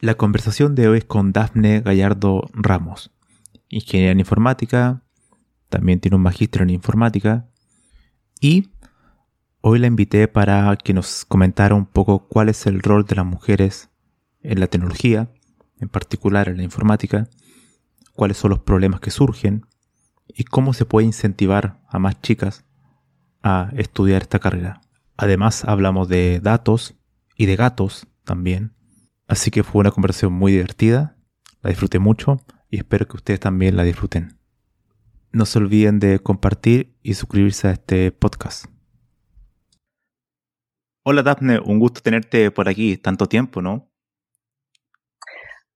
La conversación de hoy es con Dafne Gallardo Ramos, ingeniera en informática, también tiene un magíster en informática y hoy la invité para que nos comentara un poco cuál es el rol de las mujeres en la tecnología, en particular en la informática, cuáles son los problemas que surgen y cómo se puede incentivar a más chicas a estudiar esta carrera. Además hablamos de datos y de gatos también Así que fue una conversación muy divertida, la disfruté mucho y espero que ustedes también la disfruten. No se olviden de compartir y suscribirse a este podcast. Hola Daphne, un gusto tenerte por aquí, tanto tiempo, ¿no?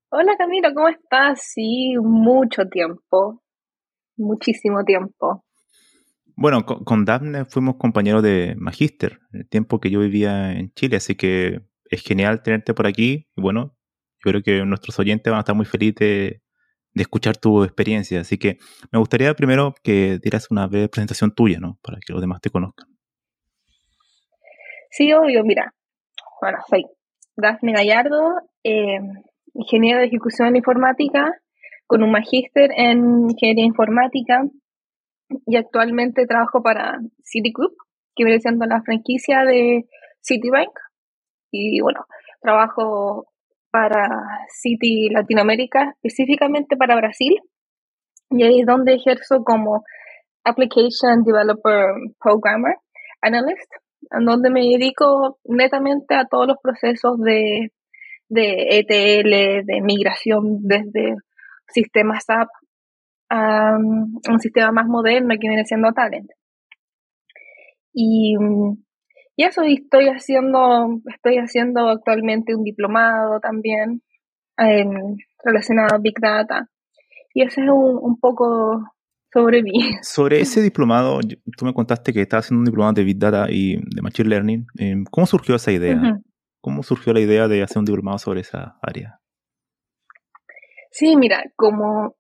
Hola Camilo, ¿cómo estás? Sí, mucho tiempo, muchísimo tiempo. Bueno, con, con Daphne fuimos compañeros de Magister, el tiempo que yo vivía en Chile, así que es genial tenerte por aquí. Y bueno, yo creo que nuestros oyentes van a estar muy felices de, escuchar tu experiencia. Así que me gustaría primero que dieras una breve presentación tuya, ¿no? Para que los demás te conozcan. Sí, obvio, mira. Bueno, soy Daphne Gallardo, eh, ingeniera de ejecución informática, con un magíster en ingeniería informática y actualmente trabajo para Citigroup, que viene siendo la franquicia de Citibank, y bueno, trabajo para City Latinoamérica, específicamente para Brasil, y ahí es donde ejerzo como Application Developer Programmer Analyst, en donde me dedico netamente a todos los procesos de, de ETL, de migración desde sistemas SAP a un sistema más moderno que viene siendo Talent. Y y eso estoy haciendo, estoy haciendo actualmente un diplomado también relacionado a Big Data. Y ese es un, poco sobre mí. Sobre ese diplomado, tú me contaste que estabas haciendo un diplomado de Big Data y de Machine Learning. Em, ¿Cómo surgió esa idea? ¿Cómo surgió la idea de hacer un diplomado sobre esa área? Sí, mira, como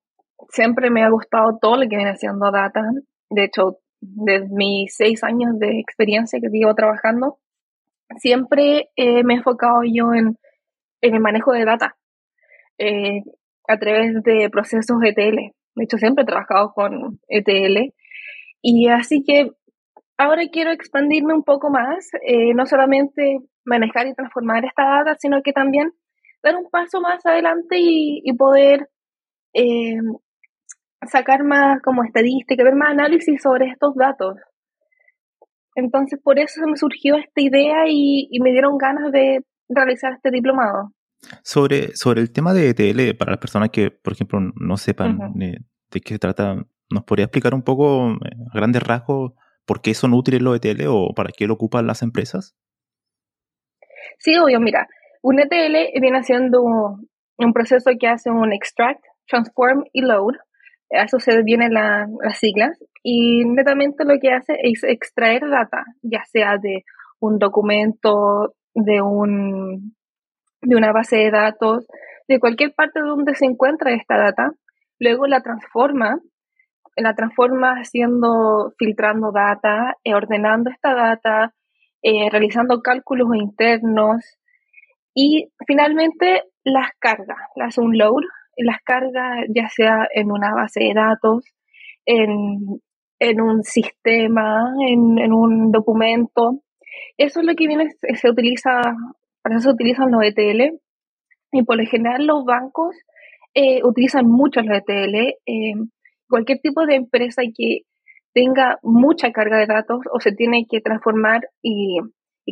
siempre me ha gustado todo lo que viene haciendo data. De hecho, de mis seis años de experiencia que llevo trabajando, siempre eh, me he enfocado yo en, el manejo de data eh, a través de procesos ETL. De hecho, siempre he trabajado con ETL. Y así que ahora quiero expandirme un poco más, eh, no solamente manejar y transformar esta data, sino que también dar un paso más adelante y, y poder sacar más como estadística, ver más análisis sobre estos datos. Entonces, por eso me surgió esta idea y, me dieron ganas de realizar este diplomado. Sobre, sobre el tema de ETL, para las personas que, por ejemplo, no sepan de, qué se trata, ¿nos podría explicar un poco, eh, a grandes rasgos, por qué son útiles los ETL o para qué lo ocupan las empresas? Sí, obvio, mira, un ETL viene siendo un proceso que hace un extract, transform y load a eso se vienen las siglas, y netamente lo que hace es extraer data, ya sea de un documento, de, un, de una base de datos, de cualquier parte donde se encuentra esta data, luego la transforma, la transforma haciendo, filtrando data, eh, ordenando esta data, eh, realizando cálculos internos y finalmente las carga, las un load las cargas, ya sea en una base de datos, en, un sistema, en, un documento. Eso es lo que viene, se utiliza, para eso se utilizan los ETL. Y por lo general los bancos eh, utilizan mucho los ETL. Eh, cualquier tipo de empresa que tenga mucha carga de datos o se tiene que transformar y,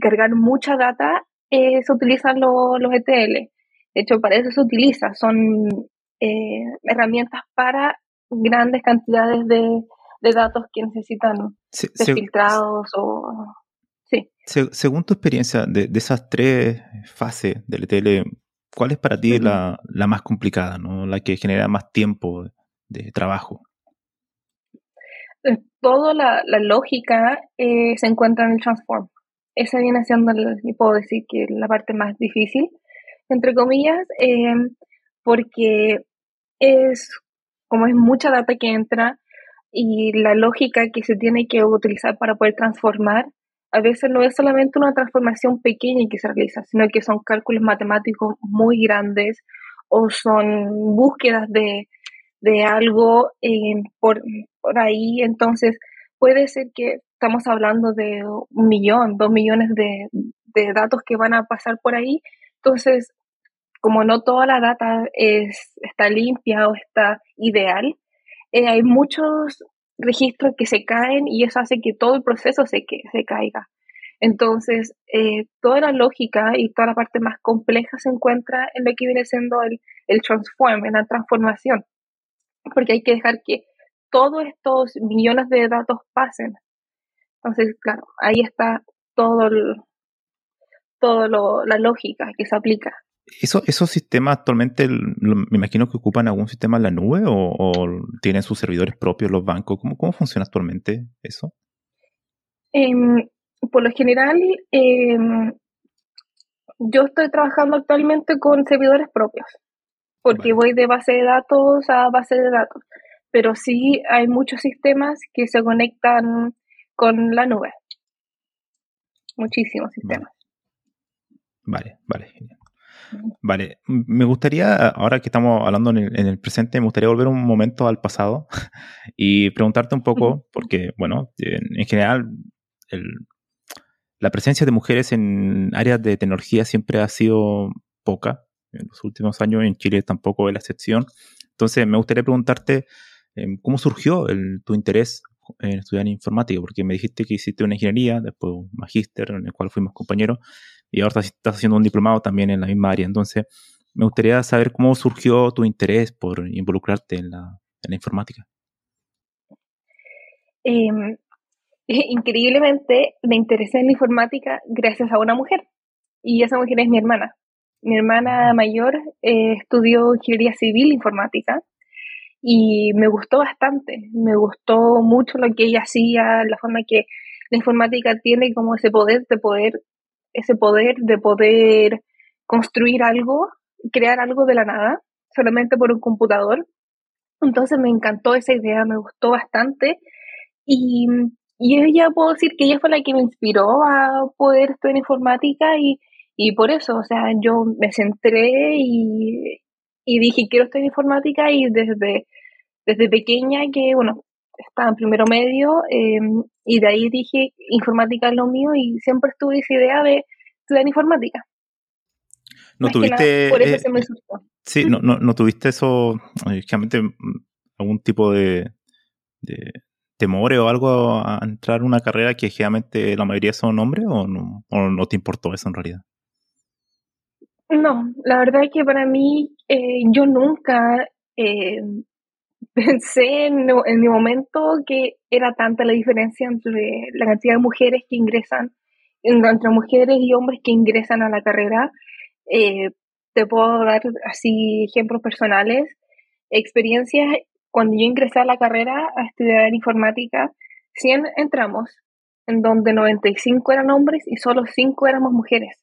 cargar mucha data, eh, se utilizan los ETL. De hecho, para eso se utiliza. Son herramientas para grandes cantidades de, datos que necesitan ser filtrados o... Sí. según tu experiencia de, de, esas tres fases del ETL, ¿Cuál es para ti la, más complicada, ¿no? la que genera más tiempo de trabajo? Eh, toda la, lógica eh, se encuentra en el transform. Esa viene siendo, y puedo decir que la parte más difícil, entre comillas, eh, porque es como es mucha data que entra y la lógica que se tiene que utilizar para poder transformar a veces no es solamente una transformación pequeña que se realiza, sino que son cálculos matemáticos muy grandes o son búsquedas de, algo eh, por, ahí. Entonces, puede ser que estamos hablando de un millón, dos millones de, datos que van a pasar por ahí. Entonces, como no toda la data es, está limpia o está ideal, eh, hay muchos registros que se caen y eso hace que todo el proceso se, que, se caiga. Entonces, eh, toda la lógica y toda la parte más compleja se encuentra en lo que viene siendo el, el transform, en la transformación, porque hay que dejar que todos estos millones de datos pasen. Entonces, claro, ahí está todo, todo la lógica que se aplica. ¿Eso, ¿Esos sistemas actualmente, me imagino que ocupan algún sistema en la nube o, tienen sus servidores propios los bancos? ¿Cómo, cómo funciona actualmente eso? Em, por lo general, em, yo estoy trabajando actualmente con servidores propios, porque voy de base de datos a base de datos, pero sí hay muchos sistemas que se conectan con la nube. Muchísimos sistemas. Vale, vale, genial. Vale, me gustaría, ahora que estamos hablando en el, presente, me gustaría volver un momento al pasado y preguntarte un poco, porque, bueno, en, general, la presencia de mujeres en áreas de tecnología siempre ha sido poca. En los últimos años en Chile tampoco es la excepción. Entonces, me gustaría preguntarte em, cómo surgió tu interés en estudiar informática, porque me dijiste que hiciste una ingeniería, después un magíster en el cual fuimos compañeros, y ahora estás haciendo un diplomado también en la misma área. Entonces, me gustaría saber cómo surgió tu interés por involucrarte en la, informática. Em, increíblemente, me interesé en la informática gracias a una mujer, y esa mujer es mi hermana. Mi hermana mayor eh, estudió ingeniería civil informática y me gustó bastante, me gustó mucho lo que ella hacía, la forma que la informática tiene como ese poder de poder ese poder de poder construir algo, crear algo de la nada, solamente por un computador. Entonces me encantó esa idea, me gustó bastante y, y ella puedo decir que ella fue la que me inspiró a poder estudiar informática y, y por eso, o sea, yo me centré y, y dije quiero estudiar informática y desde, desde pequeña que, bueno, estaba en primero medio em, y de ahí dije informática es lo mío y siempre estuve esa idea de estudiar informática. ¿No tuviste... por eso eh, se me Sí, no, no, no tuviste eso, realmente mm, algún tipo de, de temores o algo a entrar en una carrera que generalmente la mayoría son hombres o no, o no te importó eso en realidad? No, la verdad es que para mí eh, yo nunca eh, pensé en, mi momento que era tanta la diferencia entre la cantidad de mujeres que ingresan, entre mujeres y hombres que ingresan a la carrera. Eh, te puedo dar así ejemplos personales, experiencias. Cuando yo ingresé a la carrera a estudiar informática, 100 entramos, en donde 95 eran hombres y solo 5 éramos mujeres.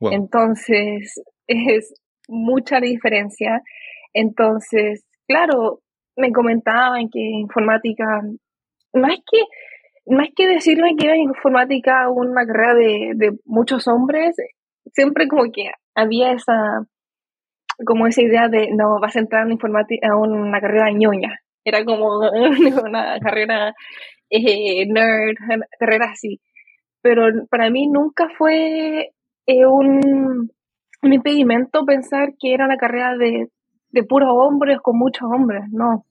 Entonces, es mucha diferencia. Entonces, claro, me comentaban que informática, más que, más que decirme que era informática una carrera de, muchos hombres, siempre como que había esa, como esa idea de, no, vas a entrar en informática, a una carrera ñoña. Era como una carrera eh, nerd, carrera así. Pero para mí nunca fue eh, un, un impedimento pensar que era una carrera de, de puros hombres con muchos hombres, no.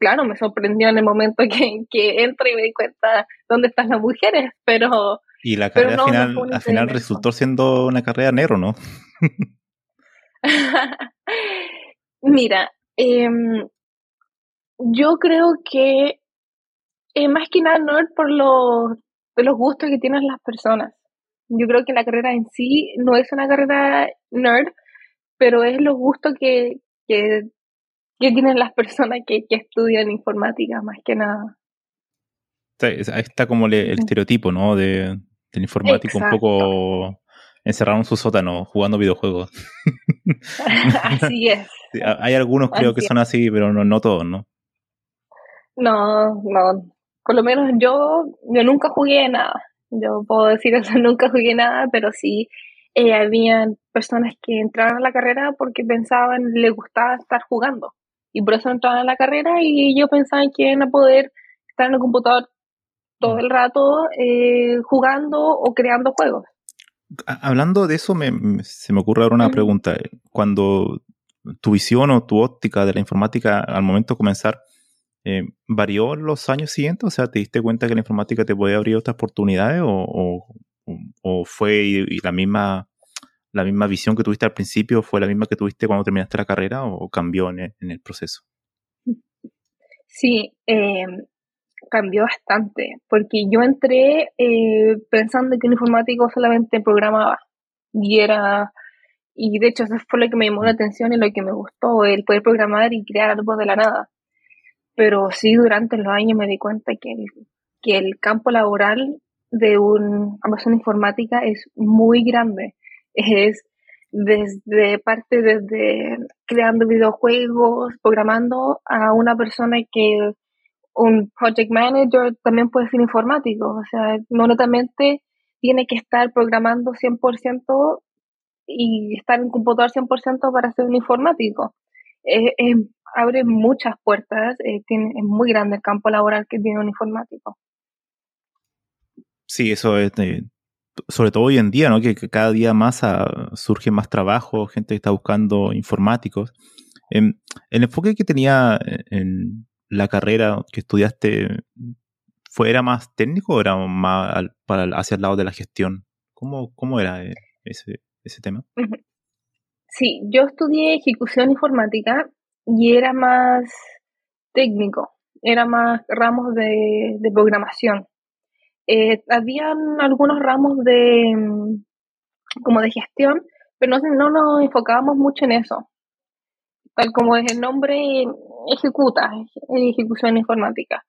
Claro, me sorprendió en el momento que, que entré y me di cuenta dónde están las mujeres, pero... Y la carrera final, al final resultó siendo una carrera negro, ¿no? Mira, em, yo creo que eh, más que nada no es por los, los gustos que tienen las personas. Yo creo que la carrera en sí no es una carrera nerd, pero es los gustos que, que, tienen las personas que, estudian informática, más que nada. Ahí está como el, estereotipo, ¿no? De, del informático un poco encerrado en su sótano jugando videojuegos. así es. hay algunos creo que son así, pero no, no todos, ¿no? No, no. Por lo menos yo, yo nunca jugué nada. Yo puedo decir eso, nunca jugué nada, pero sí eh, había personas que entraron a la carrera porque pensaban, les gustaba estar jugando. Y por eso entraban a la carrera y ellos pensaban que iban a poder estar en el computador todo el rato eh, jugando o creando juegos. Hablando de eso, me, se me ocurre ahora una pregunta. Cuando tu visión o tu óptica de la informática al momento de comenzar eh, varió los años siguientes? O sea, ¿te diste cuenta que la informática te podía abrir otras oportunidades o, fue y, la misma la misma visión que tuviste al principio fue la misma que tuviste cuando terminaste la carrera o cambió en el, proceso? Sí, em, cambió bastante, porque yo entré eh, pensando que un informático solamente programaba y era, y de hecho eso fue lo que me llamó la atención y lo que me gustó, el poder programar y crear algo de la nada pero sí durante los años me di cuenta que el, que el campo laboral de un, una persona informática es muy grande. Es desde parte desde creando videojuegos, programando a una persona que un project manager también puede ser informático, o sea, no netamente tiene que estar programando 100% y estar en computador 100% para ser un informático. Es, es, abre muchas puertas, eh, es muy grande el campo laboral que tiene un informático. Sí, eso es, sobre todo hoy en día, ¿no? Que, cada día más ah, surge más trabajo, gente que está buscando informáticos. Em, el enfoque que tenía en la carrera que estudiaste, ¿fue, ¿era más técnico o era más para, hacia el lado de la gestión? ¿Cómo, cómo era eh, ese, ese tema? Sí, yo estudié ejecución informática y era más técnico, era más ramos de, programación. Eh, habían algunos ramos de mm, como de gestión, pero no, no nos enfocábamos mucho en eso. Tal como es el nombre, ejecuta, ejecución informática.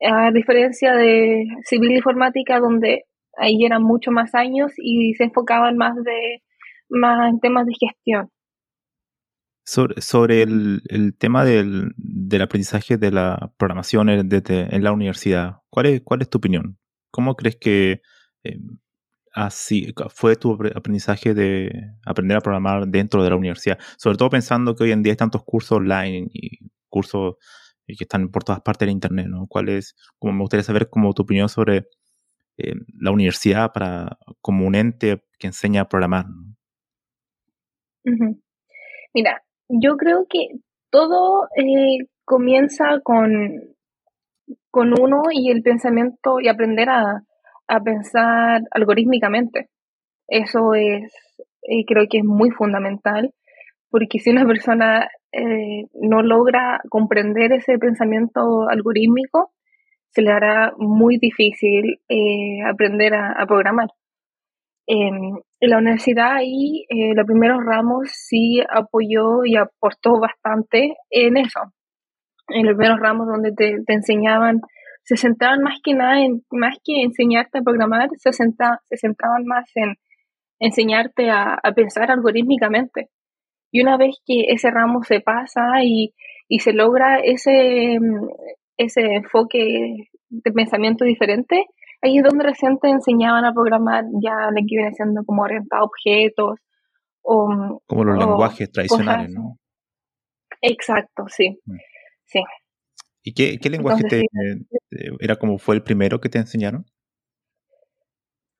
A diferencia de civil informática, donde ahí eran mucho más años y se enfocaban más de más en temas de gestión. Sobre, el, tema del, aprendizaje de la programación en, la universidad, ¿cuál es, ¿cuál es tu opinión? ¿Cómo crees que eh, así fue tu aprendizaje de aprender a programar dentro de la universidad? Sobre todo pensando que hoy en día hay tantos cursos online y cursos que están por todas partes de internet, ¿no? ¿Cuál es, como me gustaría saber como tu opinión sobre eh, la universidad para, como un ente que enseña a programar? Mira, yo creo que todo eh, comienza con, con uno y el pensamiento y aprender a, pensar algorítmicamente. Eso es, eh, creo que es muy fundamental, porque si una persona eh, no logra comprender ese pensamiento algorítmico, se le hará muy difícil aprender a, programar. Em, en la universidad ahí, eh, los primeros ramos sí apoyó y aportó bastante en eso. En los primeros ramos donde te, enseñaban, se centraban más que nada en, más que enseñarte a programar, se, se centraban más en enseñarte a, pensar algorítmicamente. Y una vez que ese ramo se pasa y, y se logra ese, ese enfoque de pensamiento diferente, ahí es donde recién te enseñaban a programar ya lo que viene siendo como orientado a objetos o... Como los lenguajes tradicionales, ¿no? Exacto, sí. Mm. Sí. ¿Y qué, lenguaje te, era como fue el primero que te enseñaron?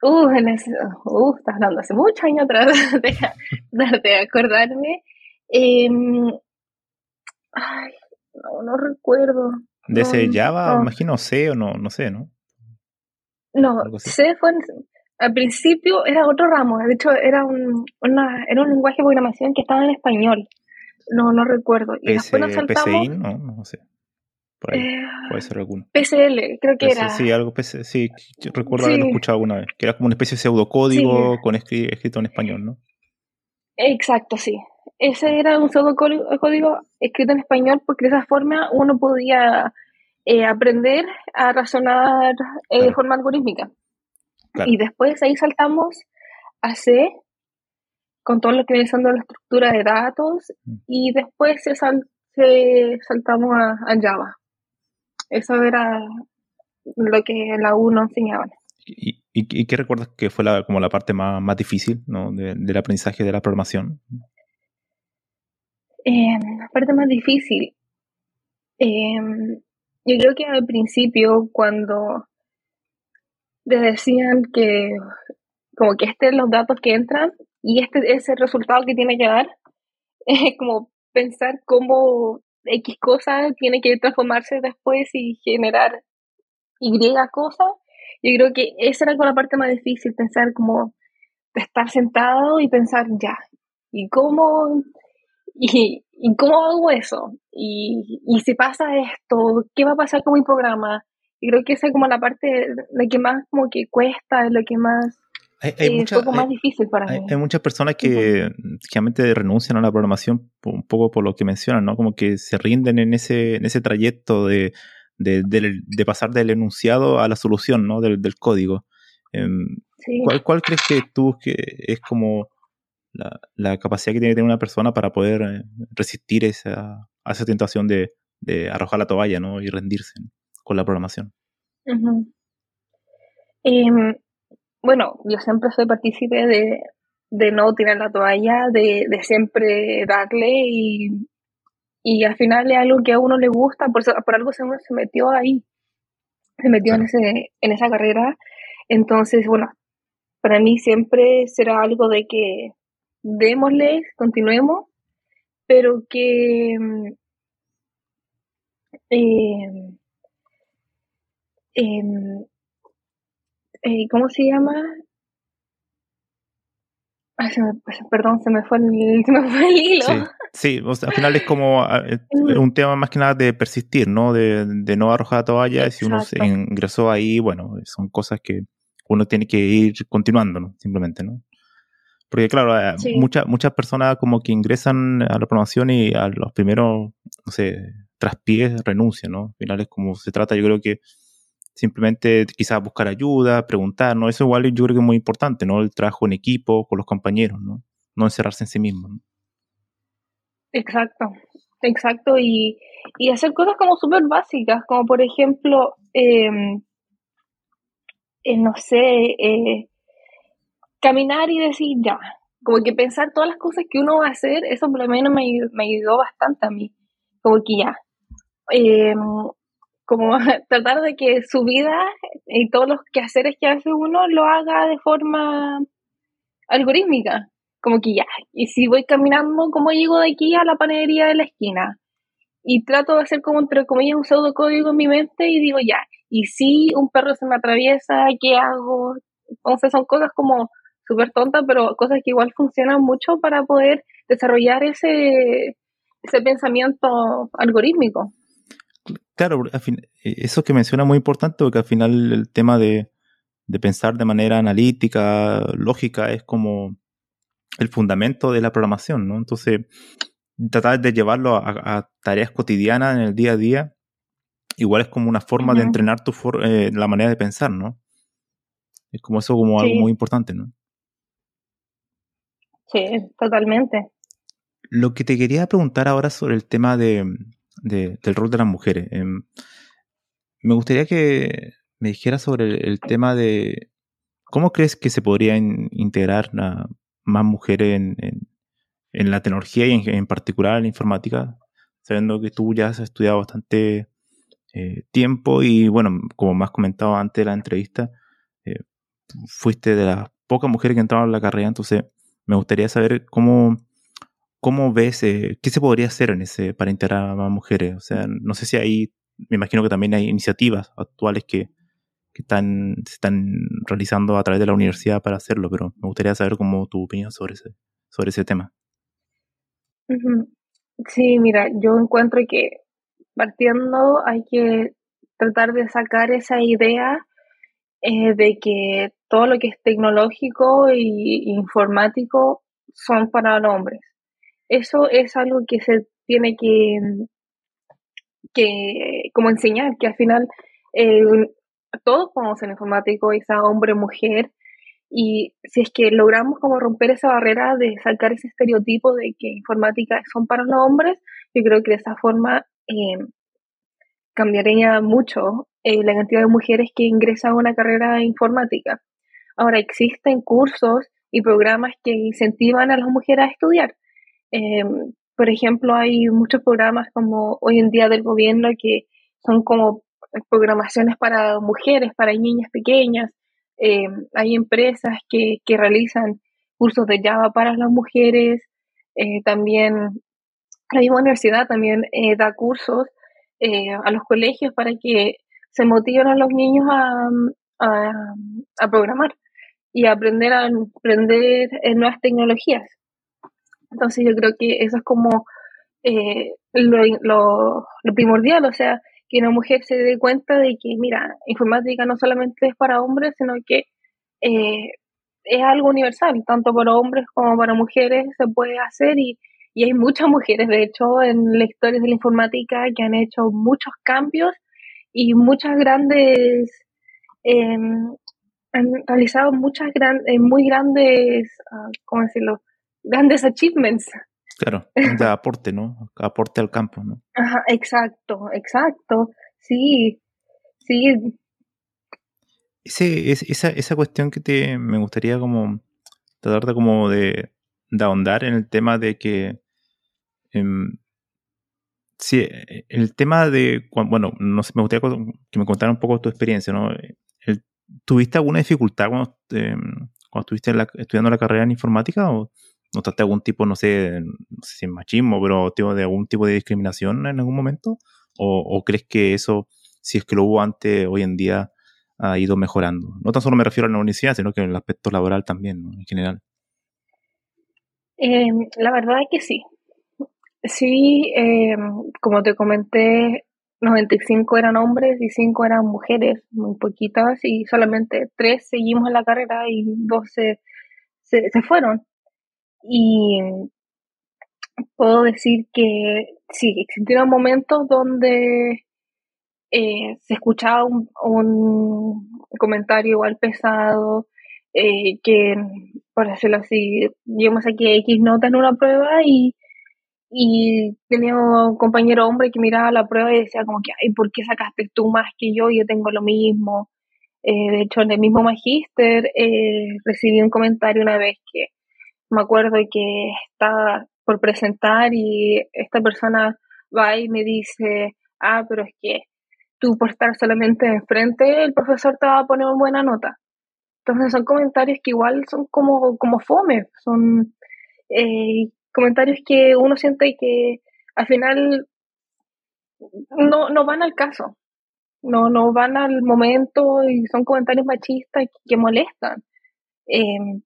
Uh, en ese, uh, estás hablando hace muchos años atrás, de, de acordarme. Em, ay, no, no recuerdo. ¿De ese Java, imagino C o no, no sé, no? No, C fue al principio era otro ramo, de hecho era un, una, era un lenguaje de programación que estaba en español. No, no recuerdo. Y después nos saltamos. PCI, no, no sé. Por ahí, eh, puede ser alguno. PCL, creo que era. Sí, algo PC, sí, recuerdo haberlo escuchado alguna vez. Que era como una especie de pseudocódigo con escrito en español, ¿no? Exacto, sí. Ese era un pseudocódigo escrito en español porque de esa forma uno podía eh, aprender a razonar eh, de forma algorítmica. Y después ahí saltamos a C, con todo lo que viene siendo la estructura de datos, mm. y después se, saltamos a, Java. Eso era lo que la U nos enseñaban. ¿Y, y, qué recuerdas que fue la, como la parte más, más difícil ¿no? del aprendizaje de la programación? Eh, la parte más difícil. Eh, yo creo que al principio, cuando les decían que como que este es los datos que entran y este es el resultado que tiene que dar, es como pensar cómo X cosa tiene que transformarse después y generar Y cosas. Yo creo que esa era como la parte más difícil, pensar como estar sentado y pensar ya, ¿y cómo, y, cómo hago eso? Y, y si pasa esto, ¿qué va a pasar con mi programa? Y creo que esa es como la parte de que más como que cuesta, es lo que más hay, es un poco más difícil para mí. Hay muchas personas que realmente renuncian a la programación un poco por lo que mencionan, ¿no? Como que se rinden en ese, en ese trayecto de, de, de, pasar del enunciado a la solución, ¿no? Del, del código. Em, ¿cuál, ¿Cuál crees que tú que es como la, la, capacidad que tiene que tener una persona para poder eh, resistir esa, a esa tentación de, de arrojar la toalla, ¿no? Y rendirse con la programación. Em, bueno, yo siempre soy partícipe de, de no tirar la toalla, de, de siempre darle y, y, al final es algo que a uno le gusta, por, por algo se uno se metió ahí, se metió en, ese, en esa carrera. Entonces, bueno, para mí siempre será algo de que démosle, continuemos, pero que em, em, Em, eh, ¿cómo se llama? perdón, se me, fue el, se me fue el hilo. Sí, al final es como ah, eh, un tema más que nada de persistir, ¿no? De, no arrojar la toalla. Si uno se ingresó ahí, bueno, son cosas que uno tiene que ir continuando, ¿no? Simplemente, ¿no? Porque claro, eh, muchas, muchas personas como que ingresan a la promoción y a los primeros, no sé, traspiés renuncian, ¿no? Al final es como se trata, yo creo que simplemente quizás buscar ayuda, preguntar, ¿no? Eso igual yo creo que es muy importante, ¿no? El trabajo en equipo, con los compañeros, ¿no? No encerrarse en sí mismo. Exacto, exacto. Y, hacer cosas como súper básicas, como por ejemplo, em, eh, no sé, eh, caminar y decir ya. Como que pensar todas las cosas que uno va a hacer, eso por lo menos me, me ayudó bastante a mí. Como que ya. Eh, como tratar de que su vida y todos los quehaceres que hace uno lo haga de forma algorítmica. Como que ya, y si voy caminando, ¿cómo llego de aquí a la panadería de la esquina? Y trato de hacer como, entre comillas, un pseudocódigo en mi mente y digo ya, y si un perro se me atraviesa, ¿qué hago? Entonces son cosas como súper tontas, pero cosas que igual funcionan mucho para poder desarrollar ese, ese pensamiento algorítmico. Claro, e, eso que menciona es muy importante porque al final el tema de, pensar de manera analítica, lógica, es como el fundamento de la programación, ¿no? Entonces, tratar de llevarlo a, tareas cotidianas en el día a día, igual es como una forma de entrenar tu eh, la manera de pensar, ¿no? Es como eso como algo muy importante, ¿no? Sí, totalmente. Lo que te quería preguntar ahora sobre el tema de, del rol de las mujeres. Em, me gustaría que me dijeras sobre el, tema de cómo crees que se podrían integrar más mujeres en, en, la tecnología y en, particular en la informática, sabiendo que tú ya has estudiado bastante eh, tiempo y bueno, como me has comentado antes de la entrevista, eh, fuiste de las pocas mujeres que entraron a la carrera, entonces me gustaría saber cómo, cómo ves, eh, qué se podría hacer en ese para integrar a más mujeres. O sea, no sé si ahí, me imagino que también hay iniciativas actuales que, están, se están realizando a través de la universidad para hacerlo, pero me gustaría saber cómo tu opinión sobre ese, sobre ese tema. Sí, mira, yo encuentro que partiendo hay que tratar de sacar esa idea eh, de que todo lo que es tecnológico y informático son para los hombres. Eso es algo que se tiene que, que como enseñar, que al final eh, todos podemos ser informáticos, sea hombre, mujer, y si es que logramos como romper esa barrera de sacar ese estereotipo de que informática son para los hombres, yo creo que de esa forma eh, cambiaría mucho eh, la cantidad de mujeres que ingresan a una carrera informática. Ahora existen cursos y programas que incentivan a las mujeres a estudiar. Em, por ejemplo, hay muchos programas como hoy en día del gobierno que son como programaciones para mujeres, para niñas pequeñas. Em, hay empresas que, que, realizan cursos de Java para las mujeres. Eh, también la misma universidad también eh, da cursos eh, a los colegios para que se motiven a los niños a, a, a programar y a aprender a aprender nuevas tecnologías. Entonces yo creo que eso es como lo, lo, lo primordial, o sea, que una mujer se dé cuenta de que, mira, informática no solamente es para hombres, sino que eh, es algo universal, tanto para hombres como para mujeres se puede hacer y, y hay muchas mujeres, de hecho, en la historia de la informática que han hecho muchos cambios y muchas grandes, em, han realizado muchas grandes, eh, muy grandes, uh, ¿cómo decirlo? Grandes achievements Claro, de aporte, ¿no? Aporte al campo, ¿no? Ajá, exacto, exacto. Sí, sí. Ese, esa, esa cuestión que te me gustaría como tratar de como de, ahondar en el tema de que em, sí, e, el tema de bueno, no sé, me gustaría que me contara un poco tu experiencia, ¿no? ¿Tuviste alguna dificultad cuando, em, cuando estuviste estudiando la carrera en informática o ¿Notaste algún tipo, no sé, no sé si machismo, pero de algún tipo de discriminación en algún momento? ¿O, crees que eso, si es que lo hubo antes, hoy en día ha ido mejorando? No tan solo me refiero a la universidad, sino que en el aspecto laboral también, en general. Eh, la verdad es que sí. Sí, eh, como te comenté, 95 eran hombres y 5 eran mujeres, muy poquitas, y solamente 3 seguimos en la carrera y 12 se, se fueron. Y puedo decir que sí, existieron momentos donde eh, se escuchaba un, comentario igual pesado, eh, que, por decirlo así, llevamos aquí X nota en una prueba y, y tenía un compañero hombre que miraba la prueba y decía como que, ay, ¿por qué sacaste tú más que yo? Yo tengo lo mismo. Eh, de hecho, en el mismo magíster recibí un comentario una vez que me acuerdo que estaba por presentar y esta persona va y me dice, ah, pero es que tú por estar solamente enfrente, el profesor te va a poner una buena nota. Entonces son comentarios que igual son como, como fome, son eh, comentarios que uno siente que al final no, no van al caso, no, no van al momento y son comentarios machistas que, molestan. Eh,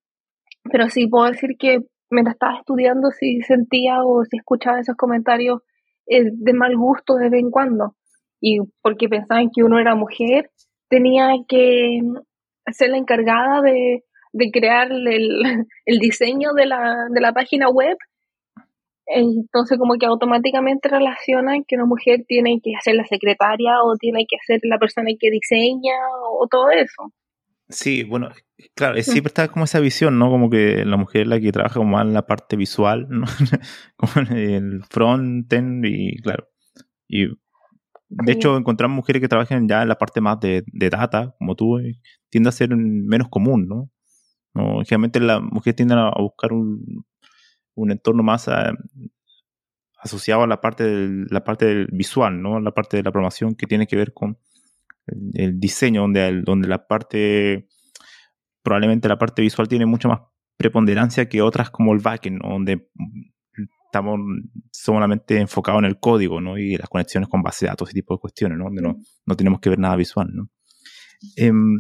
pero sí puedo decir que mientras estaba estudiando sí sentía o sí escuchaba esos comentarios eh, de mal gusto de vez en cuando. Y porque pensaban que uno era mujer, tenía que ser la encargada de, de crear el, el diseño de la, de la página web. Entonces como que automáticamente relacionan que una mujer tiene que ser la secretaria o tiene que ser la persona que diseña o todo eso. Sí, bueno, claro, siempre está como esa visión, ¿no? Como que la mujer es la que trabaja como más en la parte visual, ¿no? como en el front-end y claro. Y de hecho, encontrar mujeres que trabajen ya en la parte más de, data, como tú, eh, tiende a ser menos común, ¿no? ¿no? Generalmente las mujeres tienden a buscar un, un entorno más eh, asociado a la parte, del, la parte del visual, ¿no? La parte de la programación que tiene que ver con el, diseño, donde, donde la parte probablemente la parte visual tiene mucha más preponderancia que otras como el backend, donde estamos solamente enfocados en el código, ¿no? Y las conexiones con base de datos, ese tipo de cuestiones, ¿no? Donde no, no tenemos que ver nada visual, ¿no? Em,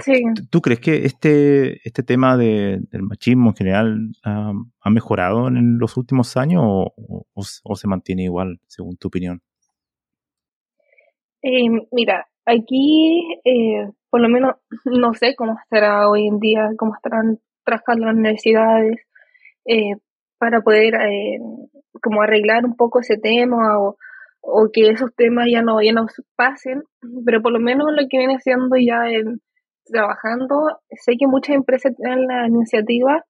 ¿Tú crees que este, este tema de, del machismo en general ha mejorado en los últimos años o, o, se mantiene igual, según tu opinión? Eh, mira, aquí, eh, por lo menos, no sé cómo estará hoy en día, cómo estarán trabajando las universidades eh, para poder como arreglar un poco ese tema o, o que esos temas ya no, ya no pasen, pero por lo menos lo que viene siendo ya trabajando, sé que muchas empresas tienen la iniciativa,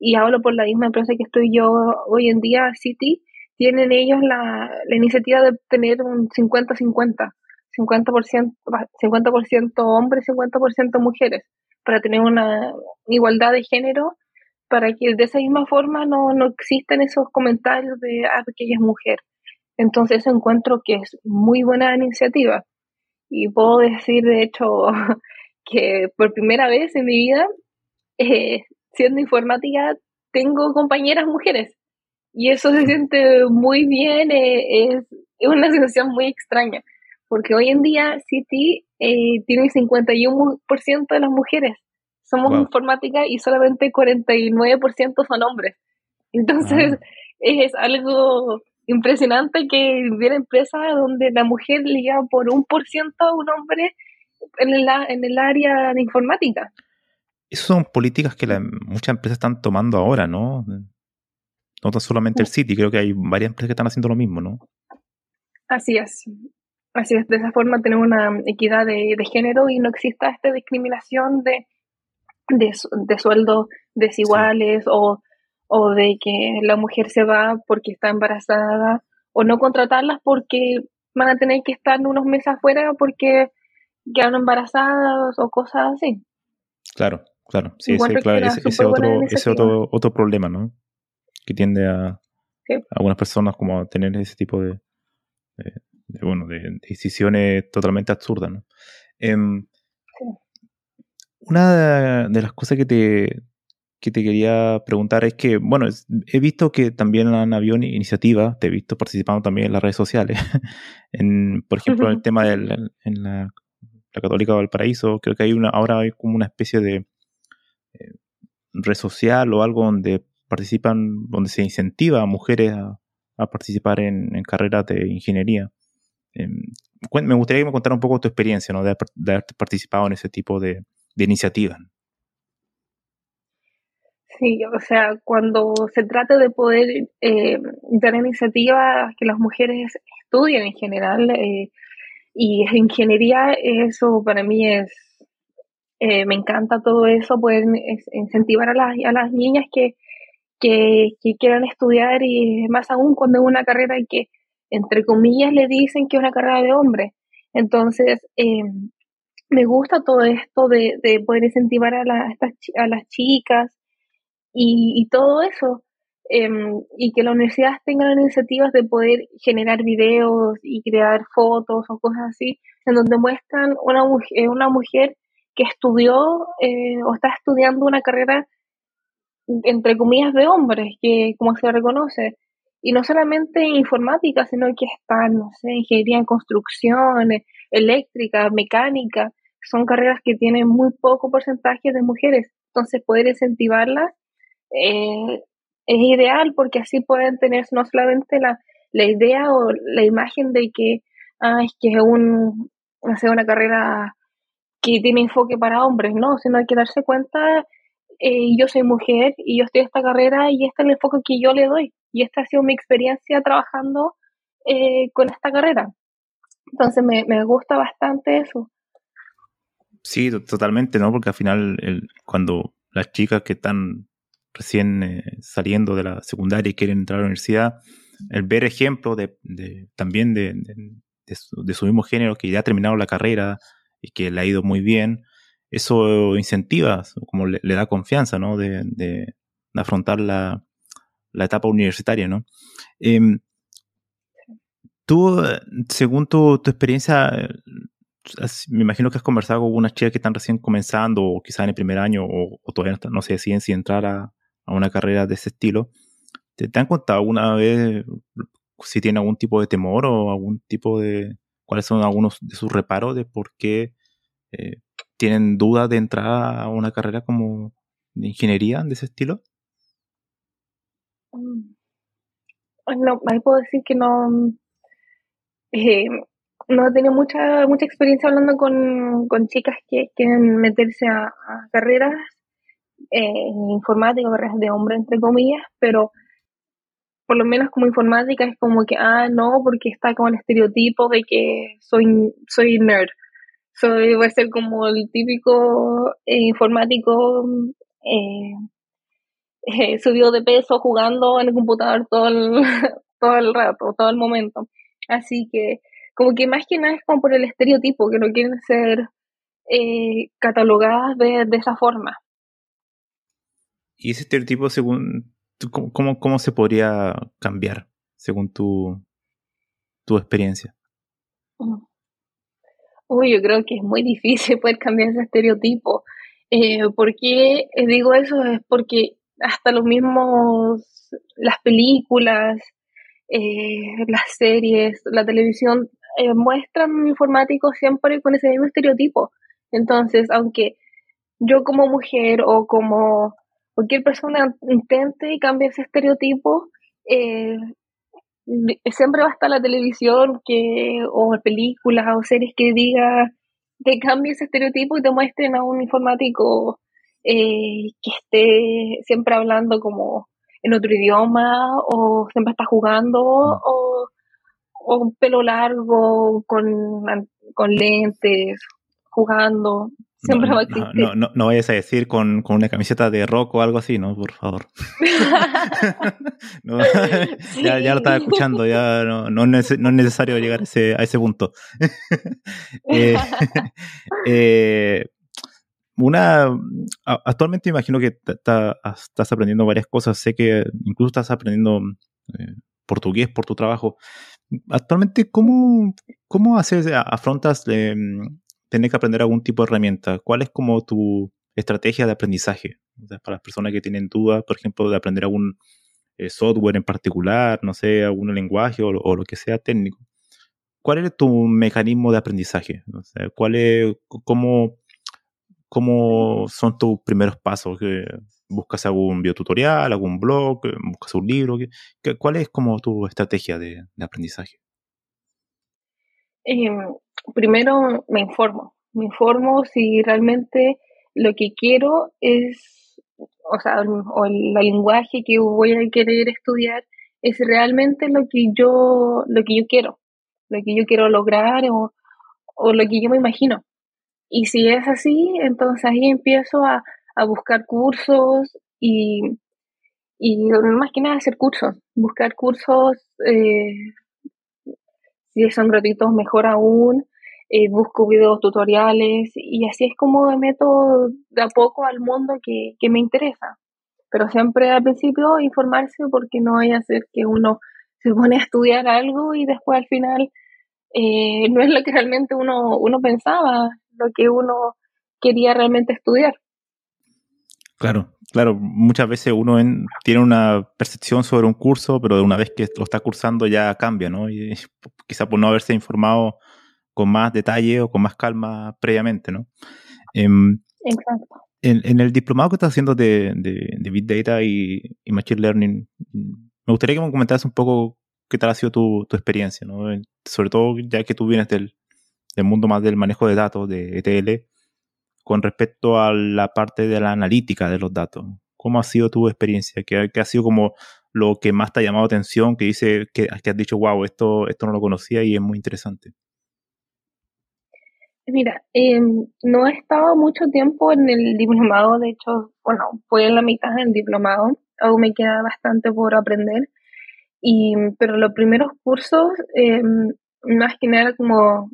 y hablo por la misma empresa que estoy yo hoy en día, City, tienen ellos la, la iniciativa de tener un 50-50, 50%, 50% hombres, 50% mujeres, para tener una igualdad de género, para que de esa misma forma no, no existan esos comentarios de, ah, que ella es mujer. Entonces encuentro que es muy buena iniciativa. Y puedo decir, de hecho, que por primera vez en mi vida, eh, siendo informática, tengo compañeras mujeres. Y eso se siente muy bien, eh, es, es, una sensación muy extraña, porque hoy en día City eh, tiene 51% de las mujeres. Somos informática y solamente 49% son hombres. Entonces, ah. es algo impresionante que viene empresa donde la mujer le lleva por un por ciento a un hombre en el, en el área de informática. Esas son políticas que muchas empresas están tomando ahora, ¿no? No tan solamente el City, creo que hay varias empresas que están haciendo lo mismo, ¿no? Así es. Así es, de esa forma tenemos una equidad de, género y no exista esta discriminación de, de, sueldos desiguales o o de que la mujer se va porque está embarazada, o no contratarlas porque van a tener que estar unos meses afuera porque quedaron embarazadas o cosas así. Claro, claro. Sí, ese, claro, ese, otro, ese otro, otro problema, ¿no? Que tiende a, algunas personas como a tener ese tipo de, bueno, de, decisiones totalmente absurdas, ¿no? Em, una de las cosas que te, que te quería preguntar es que, bueno, he visto que también han habido iniciativas, te he visto participando también en las redes sociales, en, por ejemplo, en el tema de en la, Católica Valparaíso, creo que hay una, ahora hay como una especie de eh, red social o algo donde participan, donde se incentiva a mujeres a, participar en, carreras de ingeniería. Em, me gustaría que me contara un poco tu experiencia, ¿no? De, haber participado en ese tipo de, de iniciativas. Sí, o sea, cuando se trata de poder eh, dar iniciativas que las mujeres estudien en general eh, y ingeniería, eso para mí es, eh, me encanta todo eso, poder incentivar a las, a las niñas que, que, quieran estudiar y más aún cuando es una carrera que, entre comillas, le dicen que es una carrera de hombre. Entonces, me gusta todo esto de, de poder incentivar a, la, a las chicas y, todo eso. Em, y que las universidades tengan iniciativas de poder generar videos y crear fotos o cosas así, en donde muestran una, mujer, una mujer que estudió eh, o está estudiando una carrera, entre comillas, de hombres, que como se reconoce. Y no solamente informática, sino que está, no sé, ingeniería en construcción, eléctrica, mecánica. Son carreras que tienen muy poco porcentaje de mujeres. Entonces, poder incentivarlas eh, es ideal porque así pueden tener no solamente la, la idea o la imagen de que ah, es que es un, una carrera que tiene enfoque para hombres, no, sino hay que darse cuenta, eh, yo soy mujer y yo estoy en esta carrera y este es el enfoque que yo le doy y esta ha sido mi experiencia trabajando eh, con esta carrera. Entonces me, gusta bastante eso. Sí, totalmente, ¿no? Porque al final, cuando las chicas que están recién eh, saliendo de la secundaria y quieren entrar a la universidad, el ver ejemplos de, también de, su, mismo género que ya ha terminado la carrera y que le ha ido muy bien, eso incentiva, como le, da confianza, ¿no? De, afrontar la, etapa universitaria, ¿no? Em, tú, según tu, experiencia, me imagino que has conversado con unas chicas que están recién comenzando o quizás en el primer año o, todavía no, se deciden si entrar a, una carrera de ese estilo. ¿Te, han contado alguna vez si tienen algún tipo de temor o algún tipo de... cuáles son algunos de sus reparos de por qué eh, tienen dudas de entrar a una carrera como de ingeniería de ese estilo? No, ahí puedo decir que no... Eh, no he tenido mucha, mucha experiencia hablando con, chicas que quieren meterse a, carreras eh, informática, carreras de hombre, entre comillas, pero por lo menos como informática es como que, ah, no, porque está como el estereotipo de que soy, soy nerd. Soy, voy a ser como el típico eh, informático eh, subido de peso jugando en el computador todo el, todo el rato, todo el momento. Así que como que más que nada es como por el estereotipo, que no quieren ser eh, catalogadas de, esa forma. ¿Y ese estereotipo, según, cómo, cómo se podría cambiar, según tu, tu experiencia? Mm. Uy, yo creo que es muy difícil poder cambiar ese estereotipo. Eh, ¿Por qué digo eso? Es porque hasta los mismos, las películas, eh, las series, la televisión, eh, muestran informáticos siempre con ese mismo estereotipo. Entonces, aunque yo como mujer o como cualquier persona intente cambiar ese estereotipo, eh, siempre va a estar la televisión que, o películas o series que diga que cambie ese estereotipo y te muestren a un informático eh, que esté siempre hablando como en otro idioma o siempre está jugando o o pelo largo, con, con lentes, jugando. Siempre no, va a existir. No, no, no, vayas a decir con, con, una camiseta de rock o algo así, ¿no? Por favor. ya, ya, lo estaba escuchando, ya no, no, es, necesario llegar a ese, a ese punto. eh, eh, una actualmente imagino que estás aprendiendo varias cosas. Sé que incluso estás aprendiendo eh, portugués por tu trabajo. Actualmente, ¿cómo, cómo haces, afrontas mm, tener que aprender algún tipo de herramienta? ¿Cuál es como tu estrategia de aprendizaje? para las personas que tienen dudas, por ejemplo, de aprender algún eh, software en particular, no sé, algún lenguaje o, lo que sea técnico. ¿Cuál es tu mecanismo de aprendizaje? ¿cuál es, cómo, ¿Cómo son tus primeros pasos? ¿Buscas algún biotutorial, algún blog, buscas un libro? ¿Cuál es como tu estrategia de, aprendizaje? Em, primero me informo, me informo si realmente lo que quiero es, o sea, o el, lenguaje que voy a querer estudiar es realmente lo que yo, lo que yo quiero, lo que yo quiero lograr o lo que yo me imagino. Y si es así, entonces ahí empiezo a, buscar cursos y, y más que nada hacer cursos, buscar cursos, eh, si son gratuitos mejor aún, eh, busco videos tutoriales y así es como me meto de a poco al mundo que, que me interesa. Pero siempre al principio informarse porque no hay a ser que uno se pone a estudiar algo y después al final eh, no es lo que realmente uno, uno pensaba, lo que uno quería realmente estudiar. Claro, claro, muchas veces uno tiene una percepción sobre un curso, pero de una vez que lo está cursando ya cambia, ¿no? Y quizá por no haberse informado con más detalle o con más calma previamente, ¿no? Em, Exacto. En, el diplomado que estás haciendo de, de, Big Data y, Machine Learning, me gustaría que me comentaras un poco qué tal ha sido tu, tu experiencia, ¿no? Sobre todo ya que tú vienes del, del mundo más del manejo de datos, de ETL, con respecto a la parte de la analítica de los datos. ¿Cómo ha sido tu experiencia? ¿Qué, ha sido como lo que más te ha llamado atención? Que dice que, has dicho, wow, esto, esto no lo conocía y es muy interesante. Mira, em, no he estado mucho tiempo en el diplomado, de hecho, bueno, fue en la mitad del diplomado, aún me queda bastante por aprender, y, pero los primeros cursos, eh, más que nada como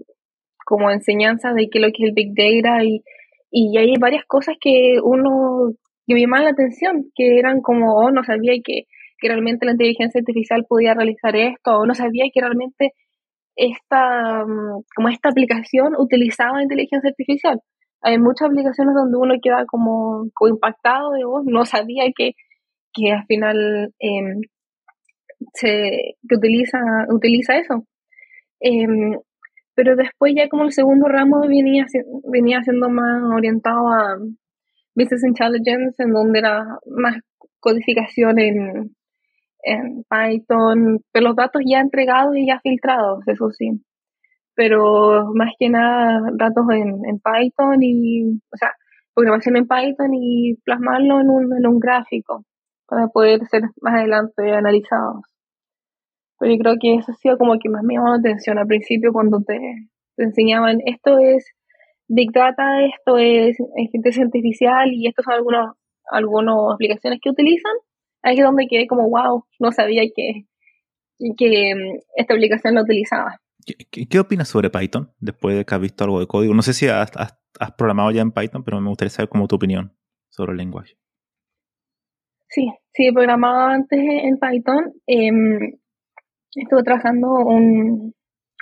como enseñanza de qué lo que es el Big Data y, y hay varias cosas que uno que me llamaban la atención, que eran como, oh, no sabía que, que realmente la inteligencia artificial podía realizar esto, o no sabía que realmente esta, mm, como esta aplicación utilizaba inteligencia artificial. Hay muchas aplicaciones donde uno queda como, impactado de vos, no sabía que, que al final em, se, utiliza, utiliza eso. Em, pero después ya como el segundo ramo venía, venía siendo más orientado a Business Intelligence, en donde era más codificación en, en Python, pero los datos ya entregados y ya filtrados, eso sí. Pero más que nada datos en, en Python y, o sea, programación en Python y plasmarlo en un, en un gráfico para poder ser más adelante analizados. Pero yo creo que eso ha sido como que más me llamó la atención al principio cuando te, te enseñaban esto es Big Data, esto es inteligencia artificial y estos son algunos, algunas aplicaciones que utilizan ahí es donde quedé como, wow, no sabía que, que mm, esta aplicación la utilizaba. ¿Qué, opinas sobre Python después de que has visto algo de código? No sé si has, programado ya en Python, pero me gustaría saber cómo tu opinión sobre el lenguaje. Sí, sí, he programado antes en Python. Em, estuve trabajando un,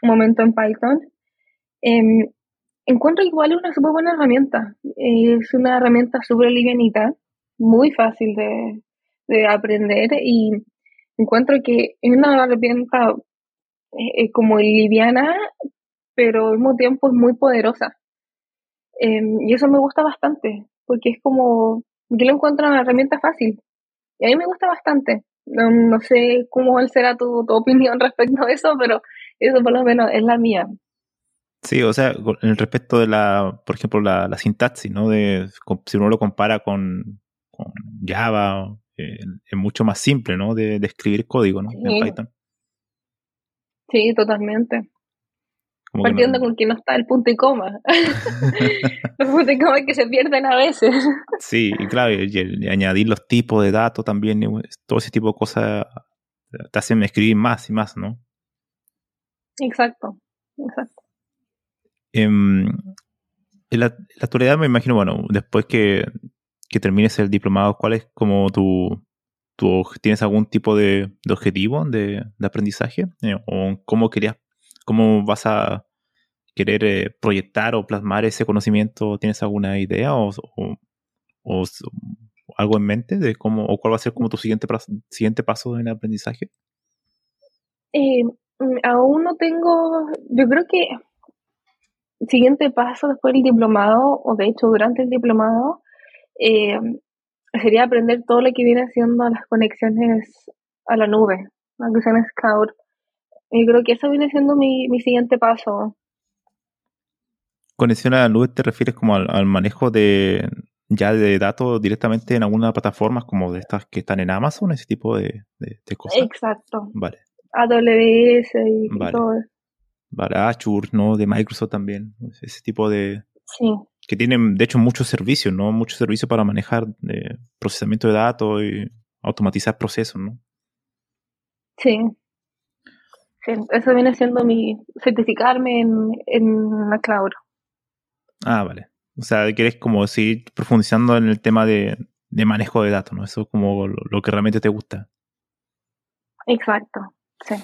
momento en Python. Em, encuentro igual una súper buena herramienta. Es una herramienta súper livianita, muy fácil de, de aprender y encuentro que es una herramienta eh, como liviana, pero al mismo tiempo es muy poderosa. Em, y eso me gusta bastante, porque es como, yo lo encuentro una herramienta fácil. Y a mí me gusta bastante. No, sé cómo será tu, tu, opinión respecto a eso, pero eso por lo menos es la mía. Sí, o sea, en el respecto de la, por ejemplo, la, la sintaxis, ¿no? De, si uno lo compara con, con Java eh, es mucho más simple, ¿no? De, escribir código, ¿no? En Python. Sí, totalmente. Partiendo con que no está el punto y coma. los puntos y coma que se pierden a veces. sí, y claro, y, añadir los tipos de datos también, todo ese tipo de cosas te hacen escribir más y más, ¿no? Exacto, exacto. Em, en, la, en, la, actualidad me imagino, bueno, después que que termines el diplomado, ¿cuál es como tu, tu tienes algún tipo de, objetivo de, aprendizaje? Eh, ¿O cómo querías, cómo vas a querer eh, proyectar o plasmar ese conocimiento? ¿Tienes alguna idea o, algo en mente de cómo, o cuál va a ser como tu siguiente, siguiente paso en el aprendizaje? Eh, mm, aún no tengo, yo creo que siguiente paso después del diplomado, o de hecho durante el diplomado, eh, sería aprender todo lo que viene haciendo las conexiones a la nube, las conexiones cloud. Y creo que eso viene siendo mi, siguiente paso. ¿Conexión a la nube te refieres como al, manejo de ya de datos directamente en alguna plataforma como de estas que están en Amazon, ese tipo de, cosas? Exacto. Vale. AWS y, todo eso. Vale, Azure, ¿no? De Microsoft también, ese tipo de... Sí que tienen, de hecho, muchos servicios, ¿no? Muchos servicios para manejar eh, procesamiento de datos y automatizar procesos, ¿no? Sí. Eso viene siendo mi certificarme en, en la cloud. Ah, vale. O sea, quieres como seguir profundizando en el tema de, manejo de datos, ¿no? Eso es como lo, que realmente te gusta. Exacto, sí.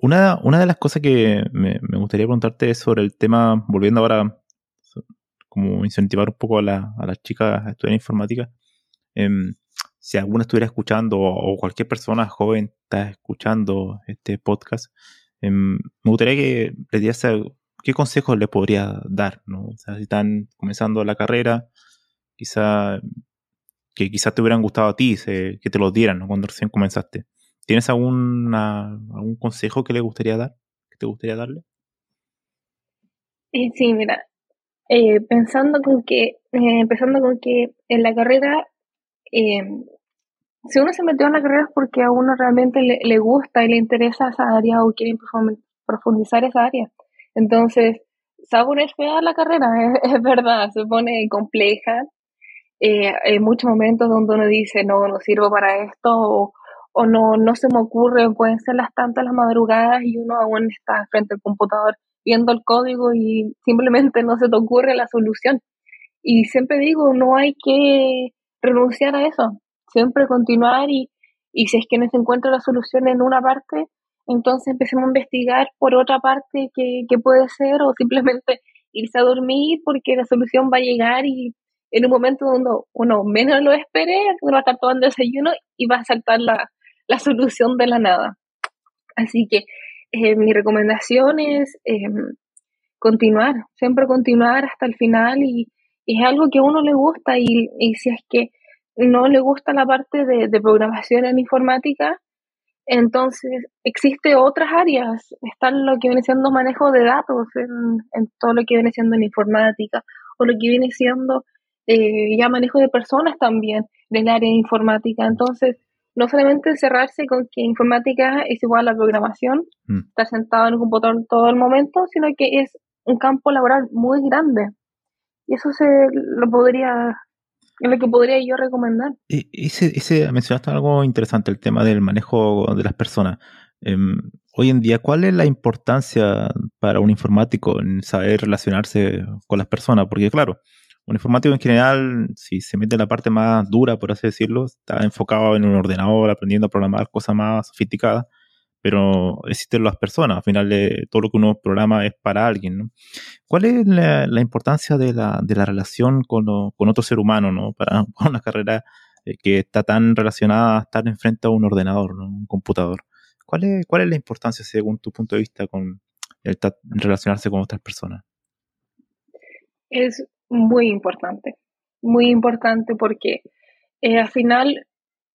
Una, una de las cosas que me, me gustaría preguntarte es sobre el tema, volviendo ahora como incentivar un poco a, las chicas a estudiar informática. Em, si alguna estuviera escuchando o, cualquier persona joven está escuchando este podcast, em, me gustaría que le diese qué consejos le podría dar, ¿no? Si están comenzando la carrera, quizá que quizás te hubieran gustado a ti, que te los dieran cuando recién comenzaste. ¿Tienes alguna, algún consejo que le gustaría dar, que te gustaría darle? Sí, mira, eh, pensando con que, eh, empezando con que en la carrera, eh, si uno se metió en la carrera es porque a uno realmente le, gusta y le interesa esa área o quiere profundizar esa área. Entonces, a poner fea la carrera, es, verdad, se pone compleja. hay muchos momentos donde uno dice, no, no sirvo para esto, o, o no, no se me ocurre, pueden ser las tantas las madrugadas y uno aún está frente al computador viendo el código y simplemente no se te ocurre la solución. Y siempre digo, no hay que renunciar a eso, siempre continuar y, y si es que no se encuentra la solución en una parte, Entonces empecemos a investigar por otra parte qué, puede ser o simplemente irse a dormir porque la solución va a llegar y en un momento donde uno menos lo espere, uno va a estar tomando desayuno y va a saltar la, solución de la nada. Así que eh, mi recomendación es em, continuar, siempre continuar hasta el final y, es algo que a uno le gusta y, si es que no le gusta la parte de, de programación en informática, entonces, existe otras áreas, están lo que viene siendo manejo de datos, en, todo lo que viene siendo en informática, o lo que viene siendo eh, ya manejo de personas también del área de informática. Entonces, no solamente cerrarse con que informática es igual a programación, mm. estar sentado en un computador todo el momento, sino que es un campo laboral muy grande. Y eso se lo podría es lo que podría yo recomendar. Ese, ese, mencionaste algo interesante, el tema del manejo de las personas. Em, hoy en día, ¿cuál es la importancia para un informático en saber relacionarse con las personas? Porque claro, un informático en general, si se mete en la parte más dura, por así decirlo, está enfocado en un ordenador, aprendiendo a programar cosas más sofisticadas, pero existen las personas, al final de todo lo que uno programa es para alguien, ¿no? ¿Cuál es la, importancia de la, de la relación con, con, otro ser humano, ¿no? Para, una carrera eh, que está tan relacionada a estar enfrente a un ordenador, ¿no? un computador. ¿Cuál es, ¿Cuál es la importancia, según tu punto de vista, con el relacionarse con otras personas? Es muy importante, muy importante porque eh, al final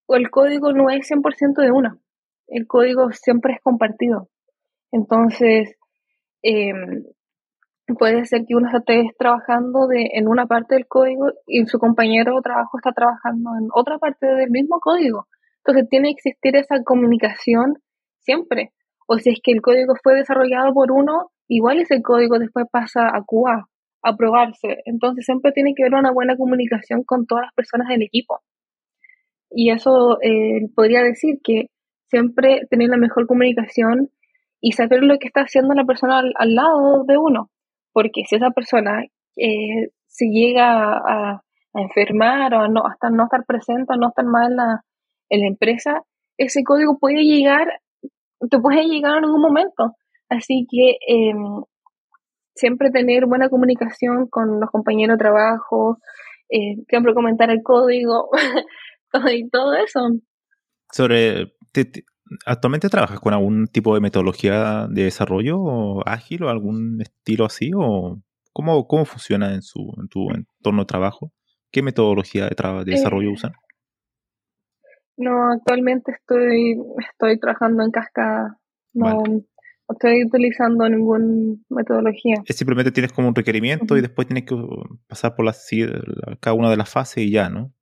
el código no es 100% de uno el código siempre es compartido. Entonces, em, puede ser que uno esté trabajando de, en una parte del código y su compañero de trabajo está trabajando en otra parte del mismo código. Entonces, tiene que existir esa comunicación siempre. O si es que el código fue desarrollado por uno, igual ese código después pasa a QA, a probarse. Entonces, siempre tiene que haber una buena comunicación con todas las personas del equipo. Y eso eh, podría decir que siempre tener la mejor comunicación y saber lo que está haciendo la persona al, lado de uno. Porque si esa persona eh, se llega a, enfermar o a no, hasta no estar presente o no estar mal en la, en empresa, ese código puede llegar, te puede llegar en algún momento. Así que em, siempre tener buena comunicación con los compañeros de trabajo, eh, siempre comentar el código y todo eso. Sobre ¿Actualmente trabajas con algún tipo de metodología de desarrollo ágil o algún estilo así? ¿O cómo, cómo funciona en, su, en tu entorno de trabajo? ¿Qué metodología de, de desarrollo eh, usan? No, actualmente estoy, estoy trabajando en cascada. No, estoy utilizando ninguna metodología. Es simplemente tienes como un requerimiento y después tienes que pasar por la, cada una de las fases y ya, ¿no?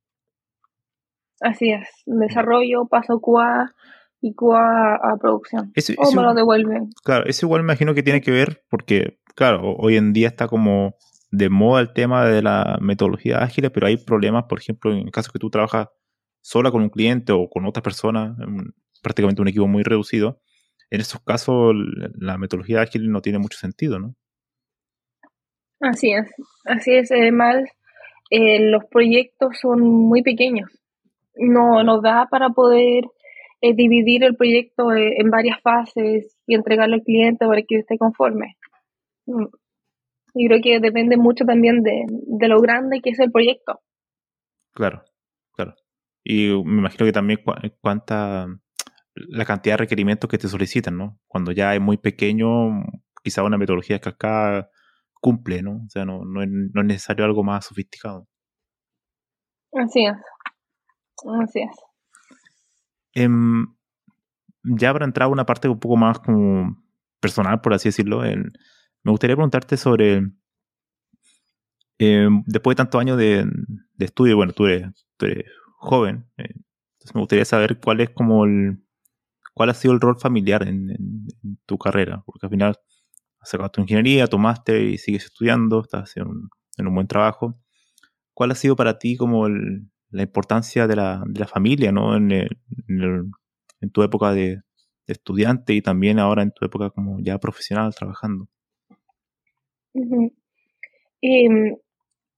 Así es. Desarrollo, paso QA y QA a producción. o me lo devuelven. Claro, eso igual me imagino que tiene que ver porque, claro, hoy en día está como de moda el tema de la metodología ágil, pero hay problemas, por ejemplo, en el caso que tú trabajas sola con un cliente o con otra persona, prácticamente un equipo muy reducido, en esos casos la metodología ágil no tiene mucho sentido, ¿no? Así es, así es. Además, eh, los proyectos son muy pequeños no nos da para poder eh, dividir el proyecto eh, en varias fases y entregarlo al cliente para que esté conforme. Mm. Y creo que depende mucho también de, lo grande que es el proyecto. Claro, claro. Y me imagino que también cuánta la cantidad de requerimientos que te solicitan, ¿no? Cuando ya es muy pequeño, quizá una metodología de cascada cumple, ¿no? O sea, no, no, es, no es necesario algo más sofisticado. Así es. Así es. Em, ya para entrar a una parte un poco más como personal, por así decirlo, me gustaría preguntarte sobre, em, después de tantos años de, estudio, bueno, tú eres, joven, eh, entonces me gustaría saber cuál es como el, cuál ha sido el rol familiar en, tu carrera, porque al final sacado tu ingeniería, tu máster y sigues estudiando, estás en un, un buen trabajo. ¿Cuál ha sido para ti como el, la importancia de la, de la familia, ¿no? En, en, tu época de, estudiante y también ahora en tu época como ya profesional trabajando. Em,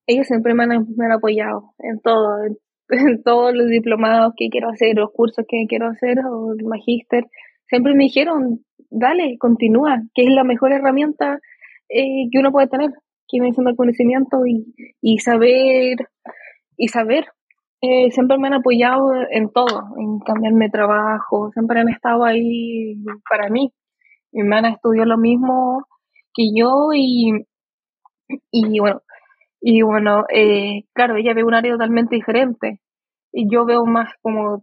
ellos siempre me han, apoyado en todo, en, todos los diplomados que quiero hacer, los cursos que quiero hacer, o el magíster, siempre me dijeron, dale, continúa, que es la mejor herramienta eh, que uno puede tener, que siendo el conocimiento y, y saber, y saber. Eh, siempre me han apoyado en todo, en cambiarme de trabajo, siempre han estado ahí para mí. Mi hermana estudió lo mismo que yo y, y bueno, y bueno, eh, claro, ella ve un área totalmente diferente y yo veo más como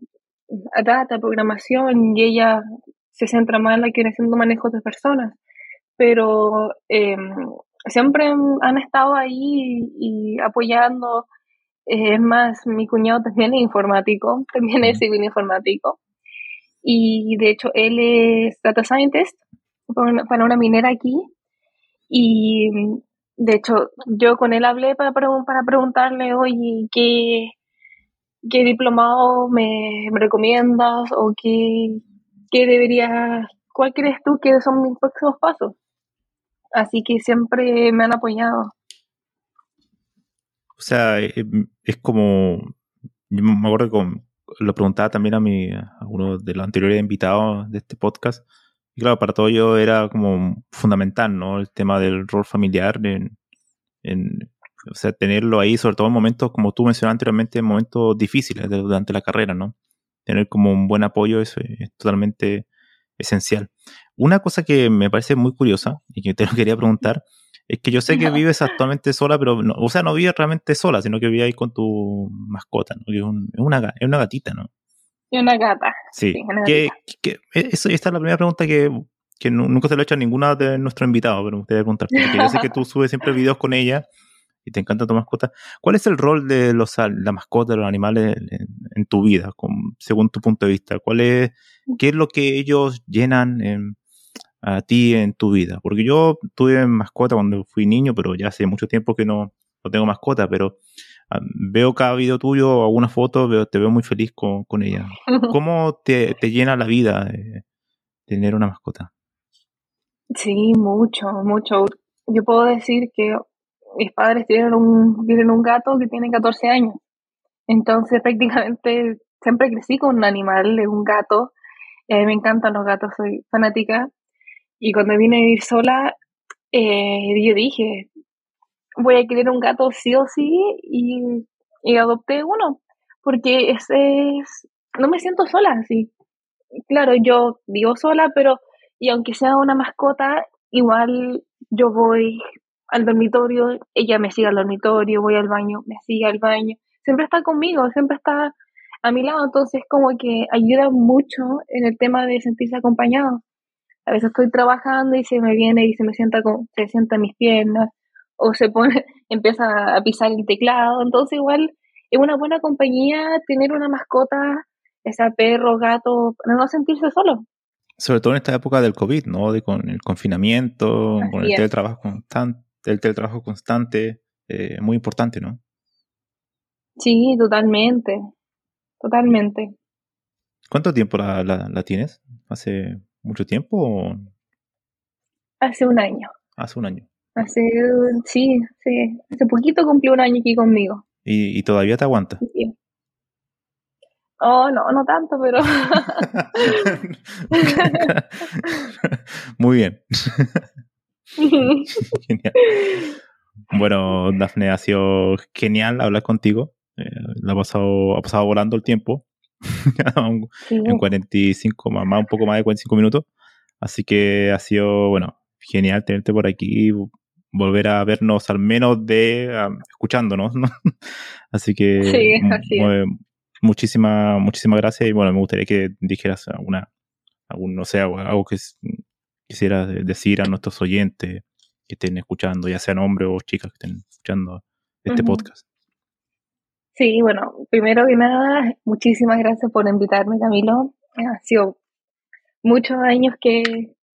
data, programación y ella se centra más en la que viene haciendo manejos de personas. Pero eh, siempre han estado ahí y, apoyando. Es más, mi cuñado también es informático, también es civil informático. Y de hecho, él es data scientist para una, minera aquí. Y de hecho, yo con él hablé para, para preguntarle, oye, ¿qué, qué diplomado me, recomiendas o qué, qué debería, cuál crees tú que son mis próximos pasos? Así que siempre me han apoyado. O sea, eh, es como, yo me acuerdo que lo preguntaba también a, mi, a uno de los anteriores invitados de este podcast. Y claro, para todo yo era como fundamental, ¿no? El tema del rol familiar en, en o sea, tenerlo ahí, sobre todo en momentos, como tú mencionaste anteriormente, en momentos difíciles durante la carrera, ¿no? Tener como un buen apoyo eso es totalmente esencial. Una cosa que me parece muy curiosa y que te lo quería preguntar es que yo sé que vives actualmente sola, pero, no, o sea, no vives realmente sola, sino que vives ahí con tu mascota, ¿no? Que es, una, es una gatita, ¿no? Y una gata. Sí. E, eso, esta es la primera pregunta que, que nunca se lo he hecho a ninguna de nuestros invitados, pero me gustaría preguntarte. Porque yo sé que tú subes siempre videos con ella y te encanta tu mascota. ¿Cuál es el rol de los, la mascota, de los animales en, tu vida, según tu punto de vista? ¿Cuál es, ¿Qué es lo que ellos llenan a ti en tu vida? Porque yo tuve mascota cuando fui niño, pero ya hace mucho tiempo que no, no tengo mascota, pero ah, veo cada video tuyo, alguna foto, veo, te veo muy feliz con, con ella. ¿Cómo te, te llena la vida tener una mascota? Sí, mucho, mucho. Yo puedo decir que mis padres tienen un, tienen un gato que tiene 14 años. Entonces prácticamente siempre crecí con un animal, un gato. Eh, me encantan los gatos, soy fanática. Y cuando vine a vivir sola, eh, yo dije, voy a querer un gato sí o sí y, y adopté uno. Porque ese es, no me siento sola así. Claro, yo vivo sola, pero y aunque sea una mascota, igual yo voy al dormitorio, ella me sigue al dormitorio, voy al baño, me sigue al baño, siempre está conmigo, siempre está a mi lado, entonces como que ayuda mucho en el tema de sentirse acompañado. A veces estoy trabajando y se me viene y se me sienta con, se sienta en mis piernas o se pone, empieza a pisar el teclado, entonces igual es una buena compañía tener una mascota, esa perro, gato, para no sentirse solo. Sobre todo en esta época del COVID, ¿no? De con el confinamiento, con el teletrabajo constante el teletrabajo constante, eh, muy importante, ¿no? Sí, totalmente, totalmente. ¿Cuánto tiempo la, la, tienes? ¿Hace mucho tiempo? O... Hace un año. Hace un año. Hace, sí, sí, hace poquito cumplió un año aquí conmigo. ¿Y, y todavía te aguanta? Sí. Oh, no, no tanto, pero... Muy bien. Bueno, Dafne, ha sido genial hablar contigo. Eh, ha pasado, ha pasado volando el tiempo. En 45, más, un poco más de 45 minutos. Así que ha sido, bueno, genial tenerte por aquí volver a vernos al menos de escuchándonos, Así que sí, muchísimas muchísimas gracias y bueno, me gustaría que dijeras alguna algún no sé, algo que quisiera decir a nuestros oyentes que estén escuchando, ya sean hombres o chicas que estén escuchando este podcast? Sí, bueno, primero que nada, muchísimas gracias por invitarme, Camilo. Ha sido muchos años que,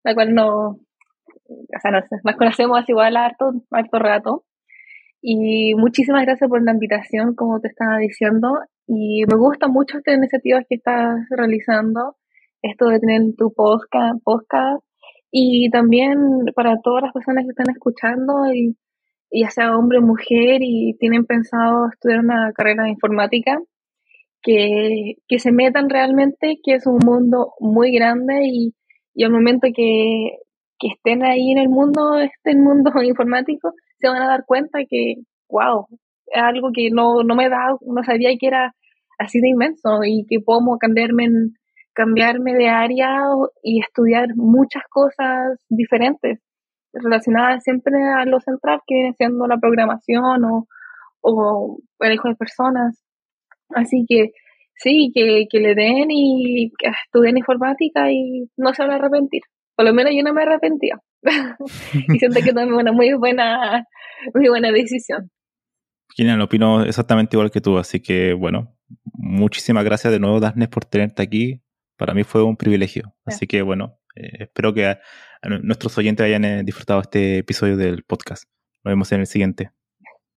la cual no, o sea, nos, conocemos así igual harto, harto rato. Y muchísimas gracias por la invitación, como te estaba diciendo. Y me gustan mucho estas iniciativas que estás realizando. Esto de tener tu podcast, podcast y también para todas las personas que están escuchando, y, ya sea hombre o mujer, y tienen pensado estudiar una carrera de informática, que, que se metan realmente, que es un mundo muy grande y, y al momento que, que estén ahí en el mundo, este mundo informático, se van a dar cuenta que, wow, es algo que no, no me da, no sabía que era así de inmenso y que puedo cambiarme, cambiarme de área y estudiar muchas cosas diferentes relacionadas siempre a lo central que viene siendo la programación o, o el hijo de personas. Así que sí, que, que le den y que estudien informática y no se van a arrepentir. Por lo menos yo no me arrepentía. y siento que tomé una muy buena, muy buena decisión. Genial, opino exactamente igual que tú, así que bueno, muchísimas gracias de nuevo, Darnes, por tenerte aquí. Para mí fue un privilegio. Así que bueno, eh, espero que nuestros oyentes hayan eh, disfrutado este episodio del podcast. Nos vemos en el siguiente.